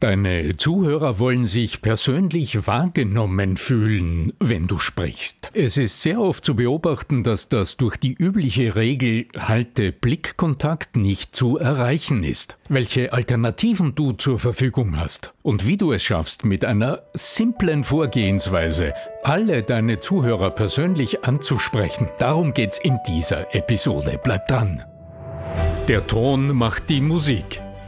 Deine Zuhörer wollen sich persönlich wahrgenommen fühlen, wenn du sprichst. Es ist sehr oft zu beobachten, dass das durch die übliche Regel halte Blickkontakt nicht zu erreichen ist. Welche Alternativen du zur Verfügung hast und wie du es schaffst, mit einer simplen Vorgehensweise alle deine Zuhörer persönlich anzusprechen, darum geht's in dieser Episode. Bleib dran. Der Ton macht die Musik.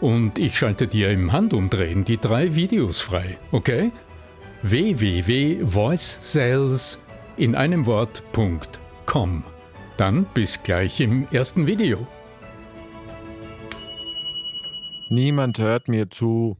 und ich schalte dir im Handumdrehen die drei Videos frei, okay? www.voicesales in einem Wort.com. Dann bis gleich im ersten Video. Niemand hört mir zu.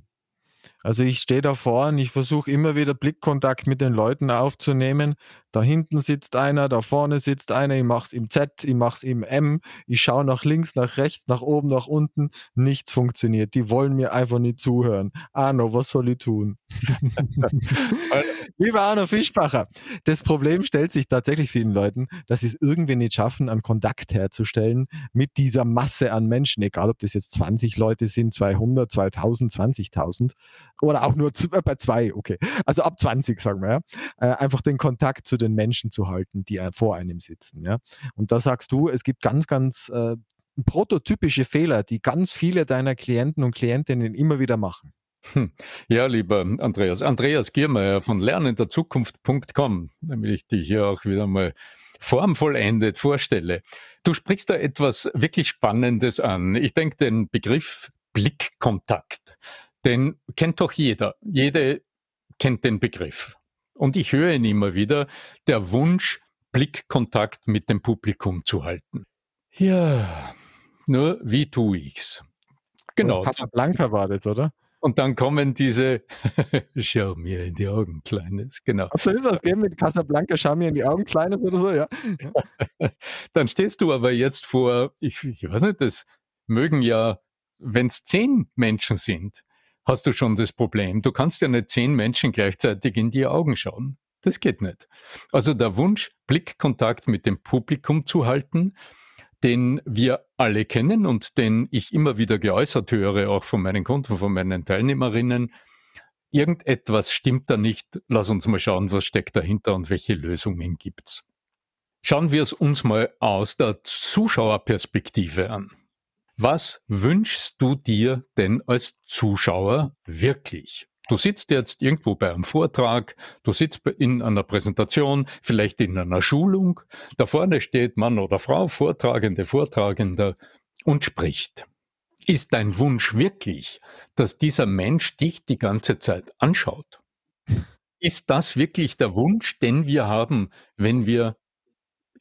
Also ich stehe da vorne, ich versuche immer wieder Blickkontakt mit den Leuten aufzunehmen. Da hinten sitzt einer, da vorne sitzt einer, ich mache es im Z, ich mache es im M, ich schaue nach links, nach rechts, nach oben, nach unten. Nichts funktioniert. Die wollen mir einfach nicht zuhören. Arno, was soll ich tun? Lieber Arno Fischbacher, das Problem stellt sich tatsächlich vielen Leuten, dass sie es irgendwie nicht schaffen, einen Kontakt herzustellen mit dieser Masse an Menschen, egal ob das jetzt 20 Leute sind, 200, 2000, 20.000 oder auch nur äh, bei zwei, okay. Also ab 20, sagen wir, ja. Äh, einfach den Kontakt zu den Menschen zu halten, die äh, vor einem sitzen, ja. Und da sagst du, es gibt ganz, ganz äh, prototypische Fehler, die ganz viele deiner Klienten und Klientinnen immer wieder machen. Hm. Ja, lieber Andreas. Andreas Giermeier von lernenderzukunft.com, damit ich dich hier auch wieder mal formvollendet vorstelle. Du sprichst da etwas wirklich Spannendes an. Ich denke, den Begriff Blickkontakt, den kennt doch jeder. Jede kennt den Begriff. Und ich höre ihn immer wieder, der Wunsch, Blickkontakt mit dem Publikum zu halten. Ja, nur wie tue ich's? Genau. Casablanca war das, oder? Und dann kommen diese, schau mir in die Augen, Kleines, genau. Hast du was gegeben mit Casablanca, schau mir in die Augen, Kleines oder so, ja? ja. dann stehst du aber jetzt vor, ich, ich weiß nicht, das mögen ja, wenn es zehn Menschen sind, hast du schon das Problem. Du kannst ja nicht zehn Menschen gleichzeitig in die Augen schauen. Das geht nicht. Also der Wunsch, Blickkontakt mit dem Publikum zu halten, den wir alle kennen und den ich immer wieder geäußert höre, auch von meinen Kunden, von meinen Teilnehmerinnen. Irgendetwas stimmt da nicht. Lass uns mal schauen, was steckt dahinter und welche Lösungen gibt's. Schauen wir es uns mal aus der Zuschauerperspektive an. Was wünschst du dir denn als Zuschauer wirklich? Du sitzt jetzt irgendwo bei einem Vortrag, du sitzt in einer Präsentation, vielleicht in einer Schulung, da vorne steht Mann oder Frau, Vortragende, Vortragender und spricht. Ist dein Wunsch wirklich, dass dieser Mensch dich die ganze Zeit anschaut? Ist das wirklich der Wunsch, den wir haben, wenn wir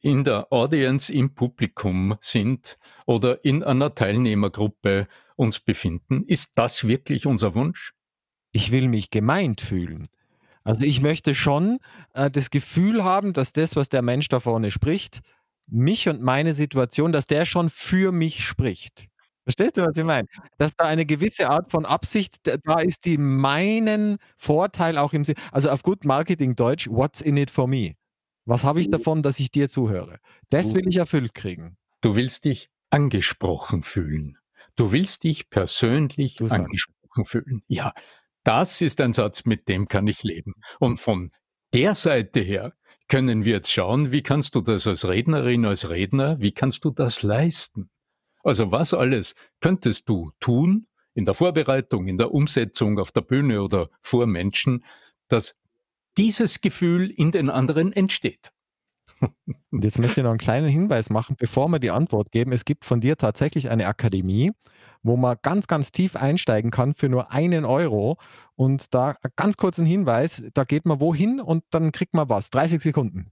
in der Audience im Publikum sind oder in einer Teilnehmergruppe uns befinden? Ist das wirklich unser Wunsch? ich will mich gemeint fühlen. Also ich möchte schon äh, das Gefühl haben, dass das, was der Mensch da vorne spricht, mich und meine Situation, dass der schon für mich spricht. Verstehst du, was ich meine? Dass da eine gewisse Art von Absicht da ist, die meinen Vorteil auch im Sinn, also auf gut Marketing-Deutsch, what's in it for me? Was habe ich davon, dass ich dir zuhöre? Das will ich erfüllt kriegen. Du willst dich angesprochen fühlen. Du willst dich persönlich angesprochen fühlen. Ja, das ist ein Satz, mit dem kann ich leben. Und von der Seite her können wir jetzt schauen, wie kannst du das als Rednerin, als Redner, wie kannst du das leisten? Also was alles könntest du tun in der Vorbereitung, in der Umsetzung auf der Bühne oder vor Menschen, dass dieses Gefühl in den anderen entsteht? Und jetzt möchte ich noch einen kleinen Hinweis machen, bevor wir die Antwort geben. Es gibt von dir tatsächlich eine Akademie, wo man ganz, ganz tief einsteigen kann für nur einen Euro. Und da ganz kurz ein Hinweis, da geht man wohin und dann kriegt man was. 30 Sekunden.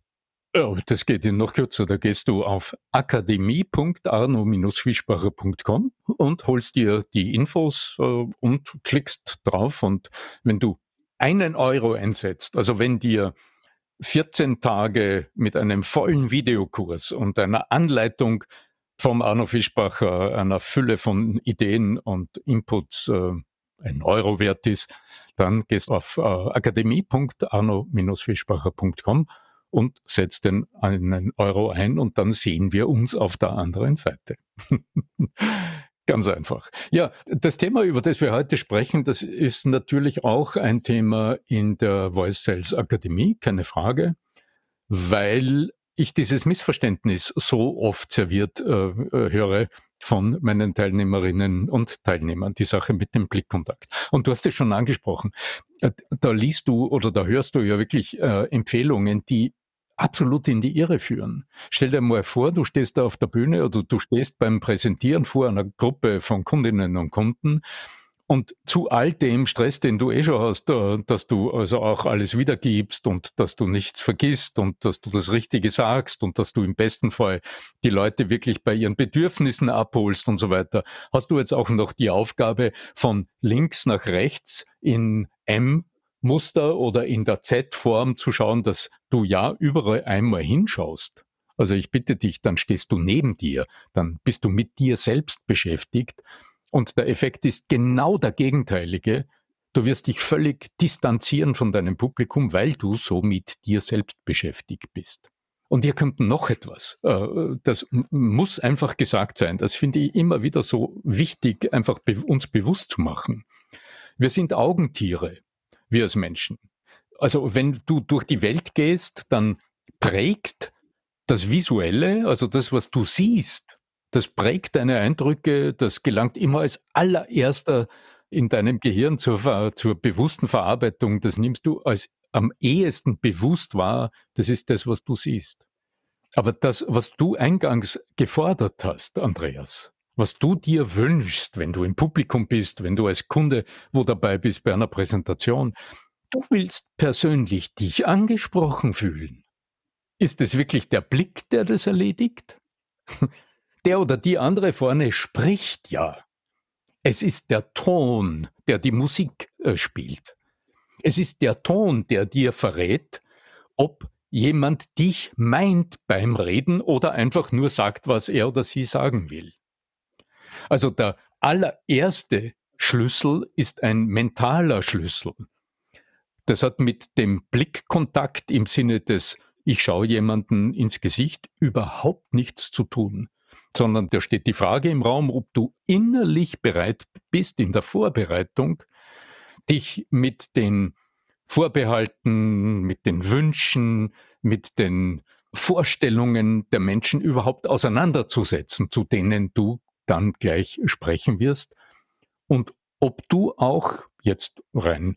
Oh, das geht Ihnen noch kürzer. Da gehst du auf akademie.arno-fischbacher.com und holst dir die Infos äh, und klickst drauf. Und wenn du einen Euro einsetzt, also wenn dir 14 Tage mit einem vollen Videokurs und einer Anleitung vom Arno Fischbacher, einer Fülle von Ideen und Inputs äh, ein Euro wert ist, dann gehst du auf äh, akademie.arno-fischbacher.com und setzt den einen Euro ein und dann sehen wir uns auf der anderen Seite. Ganz einfach. Ja, das Thema, über das wir heute sprechen, das ist natürlich auch ein Thema in der Voice Sales Akademie, keine Frage, weil ich dieses Missverständnis so oft serviert äh, äh höre von meinen Teilnehmerinnen und Teilnehmern, die Sache mit dem Blickkontakt. Und du hast es schon angesprochen, äh, da liest du oder da hörst du ja wirklich äh, Empfehlungen, die absolut in die Irre führen. Stell dir mal vor, du stehst da auf der Bühne oder du stehst beim Präsentieren vor einer Gruppe von Kundinnen und Kunden und zu all dem Stress, den du eh schon hast, dass du also auch alles wiedergibst und dass du nichts vergisst und dass du das Richtige sagst und dass du im besten Fall die Leute wirklich bei ihren Bedürfnissen abholst und so weiter, hast du jetzt auch noch die Aufgabe von links nach rechts in M Muster oder in der Z-Form zu schauen, dass du ja überall einmal hinschaust. Also ich bitte dich, dann stehst du neben dir, dann bist du mit dir selbst beschäftigt und der Effekt ist genau der gegenteilige. Du wirst dich völlig distanzieren von deinem Publikum, weil du so mit dir selbst beschäftigt bist. Und hier kommt noch etwas. Äh, das muss einfach gesagt sein. Das finde ich immer wieder so wichtig, einfach uns bewusst zu machen. Wir sind Augentiere wir als Menschen. Also wenn du durch die Welt gehst, dann prägt das Visuelle, also das, was du siehst, das prägt deine Eindrücke, das gelangt immer als allererster in deinem Gehirn zur, zur bewussten Verarbeitung. Das nimmst du als am ehesten bewusst wahr, das ist das, was du siehst. Aber das, was du eingangs gefordert hast, Andreas, was du dir wünschst, wenn du im Publikum bist, wenn du als Kunde wo dabei bist bei einer Präsentation. Du willst persönlich dich angesprochen fühlen. Ist es wirklich der Blick, der das erledigt? Der oder die andere vorne spricht ja. Es ist der Ton, der die Musik äh, spielt. Es ist der Ton, der dir verrät, ob jemand dich meint beim Reden oder einfach nur sagt, was er oder sie sagen will. Also der allererste Schlüssel ist ein mentaler Schlüssel. Das hat mit dem Blickkontakt im Sinne des ich schaue jemanden ins Gesicht überhaupt nichts zu tun, sondern da steht die Frage im Raum, ob du innerlich bereit bist in der Vorbereitung, dich mit den Vorbehalten, mit den Wünschen, mit den Vorstellungen der Menschen überhaupt auseinanderzusetzen, zu denen du dann gleich sprechen wirst und ob du auch jetzt rein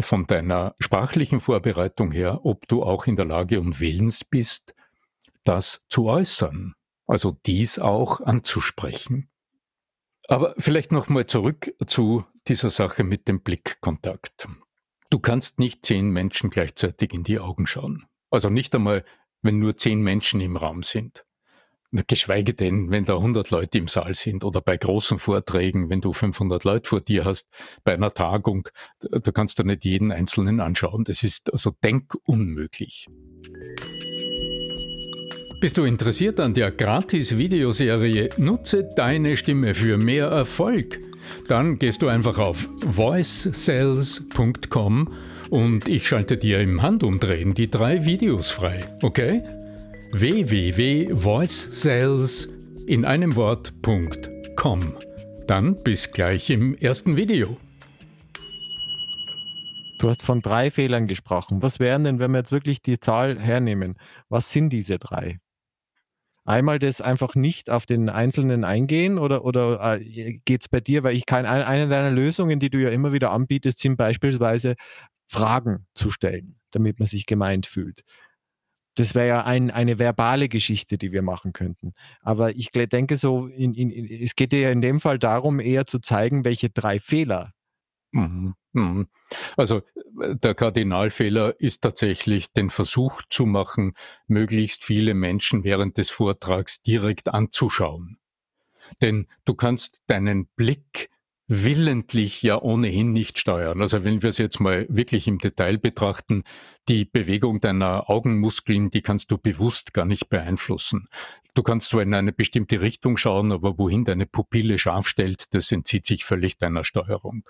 von deiner sprachlichen Vorbereitung her, ob du auch in der Lage und willens bist, das zu äußern, also dies auch anzusprechen. Aber vielleicht nochmal zurück zu dieser Sache mit dem Blickkontakt. Du kannst nicht zehn Menschen gleichzeitig in die Augen schauen. Also nicht einmal, wenn nur zehn Menschen im Raum sind. Geschweige denn, wenn da 100 Leute im Saal sind oder bei großen Vorträgen, wenn du 500 Leute vor dir hast, bei einer Tagung, da kannst du nicht jeden Einzelnen anschauen. Das ist also denkunmöglich. Bist du interessiert an der Gratis-Videoserie Nutze deine Stimme für mehr Erfolg? Dann gehst du einfach auf voicesales.com und ich schalte dir im Handumdrehen die drei Videos frei, okay? www.voicesales in einem Wort.com. Dann bis gleich im ersten Video. Du hast von drei Fehlern gesprochen. Was wären denn, wenn wir jetzt wirklich die Zahl hernehmen? Was sind diese drei? Einmal das einfach nicht auf den Einzelnen eingehen oder, oder äh, geht es bei dir, weil ich kann, eine deiner Lösungen, die du ja immer wieder anbietest, sind beispielsweise Fragen zu stellen, damit man sich gemeint fühlt das wäre ja ein, eine verbale Geschichte, die wir machen könnten. Aber ich denke so, in, in, es geht ja in dem Fall darum, eher zu zeigen, welche drei Fehler. Mhm. Mhm. Also äh, der Kardinalfehler ist tatsächlich den Versuch zu machen, möglichst viele Menschen während des Vortrags direkt anzuschauen. Denn du kannst deinen Blick willentlich ja ohnehin nicht steuern. Also wenn wir es jetzt mal wirklich im Detail betrachten, die Bewegung deiner Augenmuskeln, die kannst du bewusst gar nicht beeinflussen. Du kannst zwar in eine bestimmte Richtung schauen, aber wohin deine Pupille scharf stellt, das entzieht sich völlig deiner Steuerung.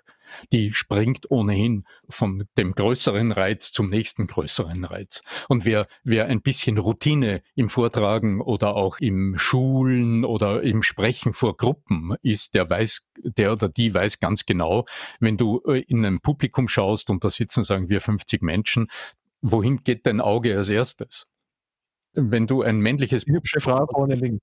Die springt ohnehin von dem größeren Reiz zum nächsten größeren Reiz. Und wer, wer ein bisschen Routine im Vortragen oder auch im Schulen oder im Sprechen vor Gruppen ist, der weiß, der oder die weiß ganz genau, wenn du äh, in ein Publikum schaust und da sitzen, sagen wir, 50 Menschen, wohin geht dein Auge als erstes? Wenn du ein männliches hübsche Frau vorne links.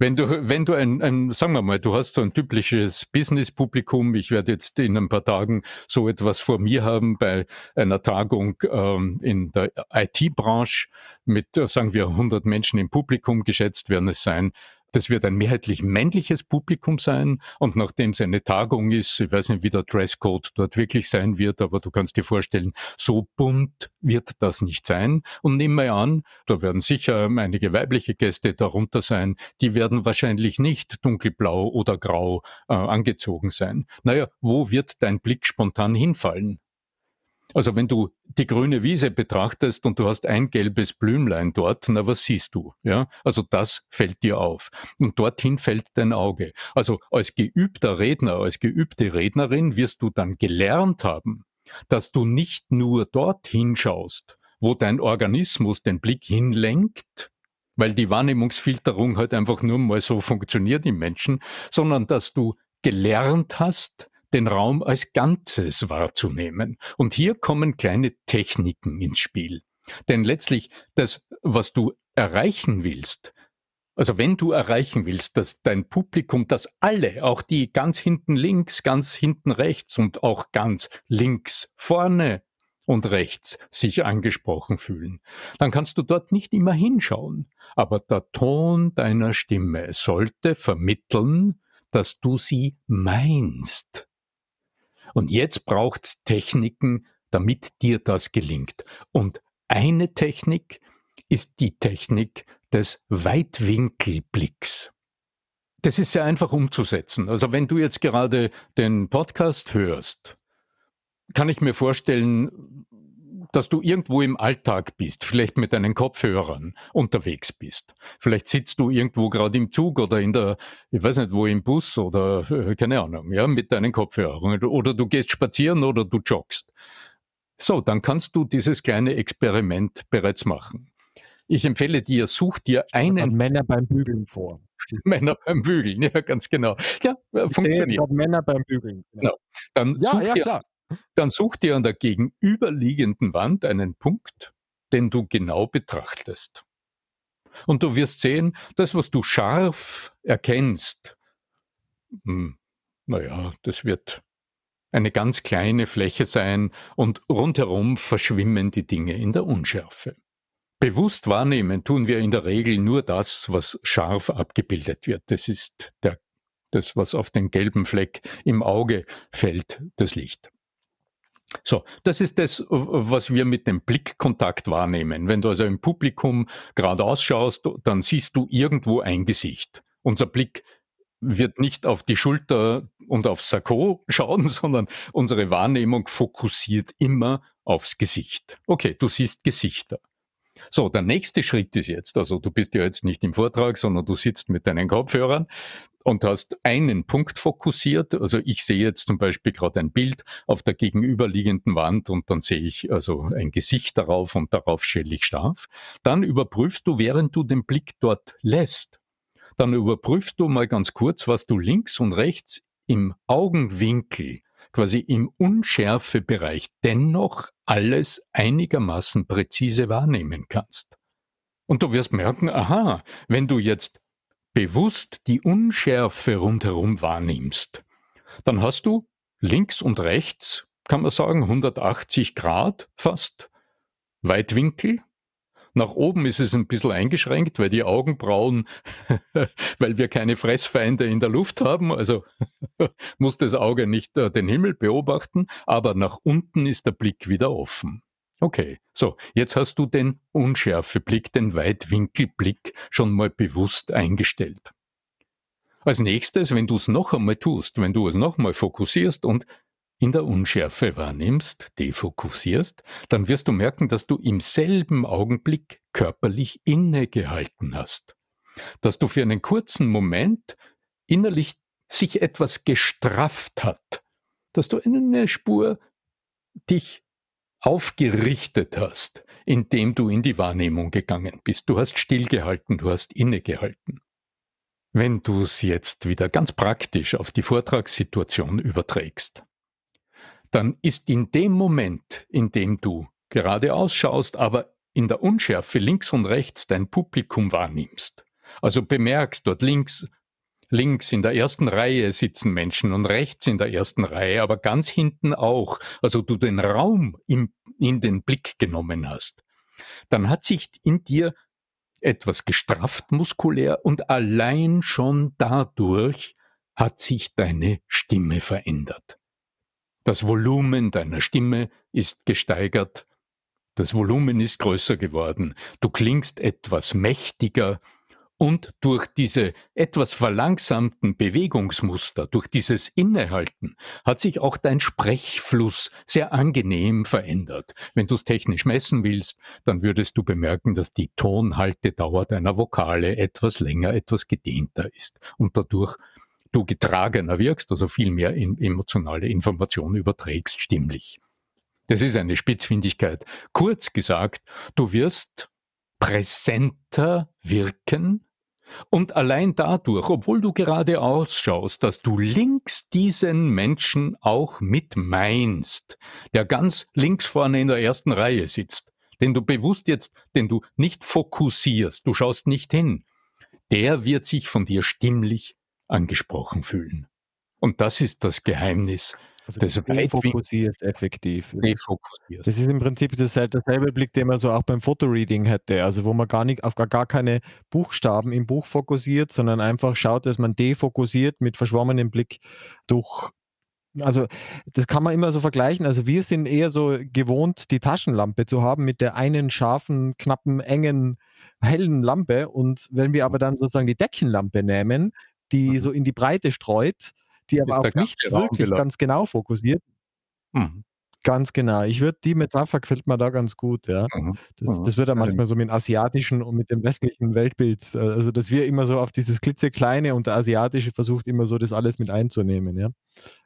Wenn du, wenn du ein, ein, sagen wir mal, du hast so ein typisches Business-Publikum, ich werde jetzt in ein paar Tagen so etwas vor mir haben bei einer Tagung ähm, in der IT-Branche mit, sagen wir, 100 Menschen im Publikum, geschätzt werden es sein, das wird ein mehrheitlich männliches Publikum sein und nachdem es eine Tagung ist, ich weiß nicht, wie der Dresscode dort wirklich sein wird, aber du kannst dir vorstellen, so bunt wird das nicht sein. Und nimm mal an, da werden sicher einige weibliche Gäste darunter sein, die werden wahrscheinlich nicht dunkelblau oder grau äh, angezogen sein. Naja, wo wird dein Blick spontan hinfallen? Also wenn du die grüne Wiese betrachtest und du hast ein gelbes Blümlein dort, na was siehst du? Ja, also das fällt dir auf und dorthin fällt dein Auge. Also als geübter Redner, als geübte Rednerin wirst du dann gelernt haben, dass du nicht nur dorthin schaust, wo dein Organismus den Blick hinlenkt, weil die Wahrnehmungsfilterung halt einfach nur mal so funktioniert im Menschen, sondern dass du gelernt hast, den Raum als Ganzes wahrzunehmen. Und hier kommen kleine Techniken ins Spiel. Denn letztlich das, was du erreichen willst, also wenn du erreichen willst, dass dein Publikum, dass alle, auch die ganz hinten links, ganz hinten rechts und auch ganz links vorne und rechts sich angesprochen fühlen, dann kannst du dort nicht immer hinschauen. Aber der Ton deiner Stimme sollte vermitteln, dass du sie meinst. Und jetzt braucht's Techniken, damit dir das gelingt. Und eine Technik ist die Technik des Weitwinkelblicks. Das ist sehr einfach umzusetzen. Also wenn du jetzt gerade den Podcast hörst, kann ich mir vorstellen, dass du irgendwo im Alltag bist, vielleicht mit deinen Kopfhörern unterwegs bist. Vielleicht sitzt du irgendwo gerade im Zug oder in der, ich weiß nicht wo, im Bus oder äh, keine Ahnung, ja, mit deinen Kopfhörern. Oder du gehst spazieren oder du joggst. So, dann kannst du dieses kleine Experiment bereits machen. Ich empfehle dir, such dir einen. Männer beim Bügeln vor. Männer beim Bügeln, ja, ganz genau. Ja, ich funktioniert. Männer beim Bügeln. Genau. Dann ja, such ja, dir, klar. Dann such dir an der gegenüberliegenden Wand einen Punkt, den du genau betrachtest. Und du wirst sehen, das, was du scharf erkennst, hm, naja, das wird eine ganz kleine Fläche sein und rundherum verschwimmen die Dinge in der Unschärfe. Bewusst wahrnehmen tun wir in der Regel nur das, was scharf abgebildet wird. Das ist der, das, was auf den gelben Fleck im Auge fällt, das Licht. So, das ist das, was wir mit dem Blickkontakt wahrnehmen. Wenn du also im Publikum gerade ausschaust, dann siehst du irgendwo ein Gesicht. Unser Blick wird nicht auf die Schulter und aufs Sakko schauen, sondern unsere Wahrnehmung fokussiert immer aufs Gesicht. Okay, du siehst Gesichter. So, der nächste Schritt ist jetzt, also du bist ja jetzt nicht im Vortrag, sondern du sitzt mit deinen Kopfhörern und hast einen Punkt fokussiert. Also ich sehe jetzt zum Beispiel gerade ein Bild auf der gegenüberliegenden Wand und dann sehe ich also ein Gesicht darauf und darauf stelle ich scharf. Dann überprüfst du, während du den Blick dort lässt, dann überprüfst du mal ganz kurz, was du links und rechts im Augenwinkel quasi im Unschärfebereich dennoch alles einigermaßen präzise wahrnehmen kannst. Und du wirst merken, aha, wenn du jetzt bewusst die Unschärfe rundherum wahrnimmst, dann hast du links und rechts, kann man sagen, 180 Grad fast Weitwinkel nach oben ist es ein bisschen eingeschränkt, weil die Augenbrauen, weil wir keine Fressfeinde in der Luft haben, also muss das Auge nicht äh, den Himmel beobachten, aber nach unten ist der Blick wieder offen. Okay, so, jetzt hast du den Unschärfeblick, den Weitwinkelblick schon mal bewusst eingestellt. Als nächstes, wenn du es noch einmal tust, wenn du es noch einmal fokussierst und in der Unschärfe wahrnimmst, defokussierst, dann wirst du merken, dass du im selben Augenblick körperlich innegehalten hast. Dass du für einen kurzen Moment innerlich sich etwas gestrafft hat. Dass du eine Spur dich aufgerichtet hast, indem du in die Wahrnehmung gegangen bist. Du hast stillgehalten, du hast innegehalten. Wenn du es jetzt wieder ganz praktisch auf die Vortragssituation überträgst, dann ist in dem Moment, in dem du gerade ausschaust, aber in der Unschärfe links und rechts dein Publikum wahrnimmst, also bemerkst, dort links, links in der ersten Reihe sitzen Menschen und rechts in der ersten Reihe, aber ganz hinten auch, also du den Raum im, in den Blick genommen hast, dann hat sich in dir etwas gestrafft muskulär und allein schon dadurch hat sich deine Stimme verändert. Das Volumen deiner Stimme ist gesteigert, das Volumen ist größer geworden, du klingst etwas mächtiger, und durch diese etwas verlangsamten Bewegungsmuster, durch dieses Innehalten, hat sich auch dein Sprechfluss sehr angenehm verändert. Wenn du es technisch messen willst, dann würdest du bemerken, dass die Tonhaltedauer deiner Vokale etwas länger, etwas gedehnter ist und dadurch du getragener wirkst, also viel mehr emotionale Informationen überträgst, stimmlich. Das ist eine Spitzfindigkeit. Kurz gesagt, du wirst präsenter wirken, und allein dadurch, obwohl du gerade ausschaust, dass du links diesen Menschen auch mit meinst, der ganz links vorne in der ersten Reihe sitzt, den du bewusst jetzt, den du nicht fokussierst, du schaust nicht hin, der wird sich von dir stimmlich angesprochen fühlen. Und das ist das Geheimnis also das defokussierst effektiv. Defokussierst. Das ist im Prinzip derselbe Blick, den man so auch beim Fotoreading hätte, also wo man gar nicht auf gar, gar keine Buchstaben im Buch fokussiert, sondern einfach schaut, dass man defokussiert mit verschwommenem Blick durch also das kann man immer so vergleichen. Also wir sind eher so gewohnt, die Taschenlampe zu haben mit der einen scharfen, knappen, engen, hellen Lampe. Und wenn wir aber dann sozusagen die Deckenlampe nehmen, die mhm. so in die Breite streut, die aber auf nichts wirklich ganz genau fokussiert. Mhm. Ganz genau. Ich würde die Metapher gefällt mir da ganz gut, ja. Mhm. Das, mhm. das wird ja manchmal so mit dem asiatischen und mit dem westlichen Weltbild, äh, also dass wir immer so auf dieses klitzekleine und der asiatische versucht immer so das alles mit einzunehmen, ja.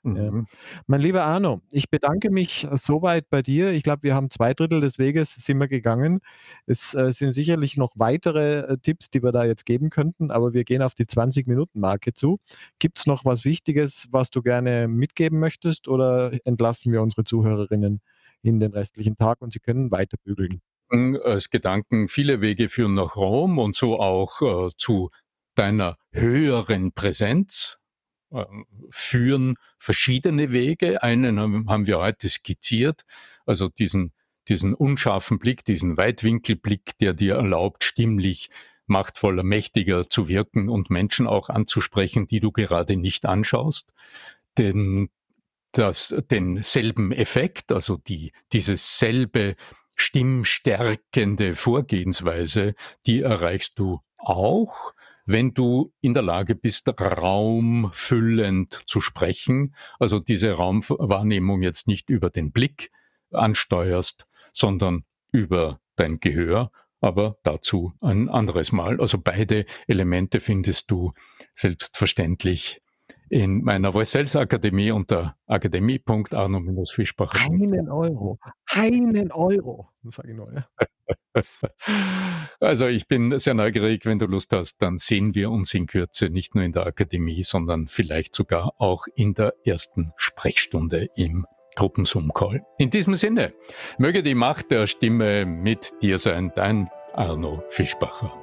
Mhm. Mein lieber Arno, ich bedanke mich soweit bei dir. Ich glaube, wir haben zwei Drittel des Weges sind wir gegangen. Es äh, sind sicherlich noch weitere äh, Tipps, die wir da jetzt geben könnten, aber wir gehen auf die 20-Minuten-Marke zu. Gibt es noch was Wichtiges, was du gerne mitgeben möchtest oder entlassen wir unsere Zuhörer Zuhörerinnen in den restlichen Tag und sie können weiter bügeln. Als Gedanken, viele Wege führen nach Rom und so auch äh, zu deiner höheren Präsenz führen verschiedene Wege. Einen haben wir heute skizziert, also diesen, diesen unscharfen Blick, diesen Weitwinkelblick, der dir erlaubt, stimmlich machtvoller, mächtiger zu wirken und Menschen auch anzusprechen, die du gerade nicht anschaust. Den das denselben Effekt, also die, dieses selbe stimmstärkende Vorgehensweise, die erreichst du auch, wenn du in der Lage bist, raumfüllend zu sprechen, also diese Raumwahrnehmung jetzt nicht über den Blick ansteuerst, sondern über dein Gehör, aber dazu ein anderes Mal. Also beide Elemente findest du selbstverständlich in meiner Voice Sales Akademie unter akademie.arno-fischbach. Einen Euro. Einen Euro, sage ich nur. Ja. Also ich bin sehr neugierig, wenn du Lust hast, dann sehen wir uns in Kürze nicht nur in der Akademie, sondern vielleicht sogar auch in der ersten Sprechstunde im Gruppenzoom-Call. In diesem Sinne, möge die Macht der Stimme mit dir sein, dein Arno Fischbacher.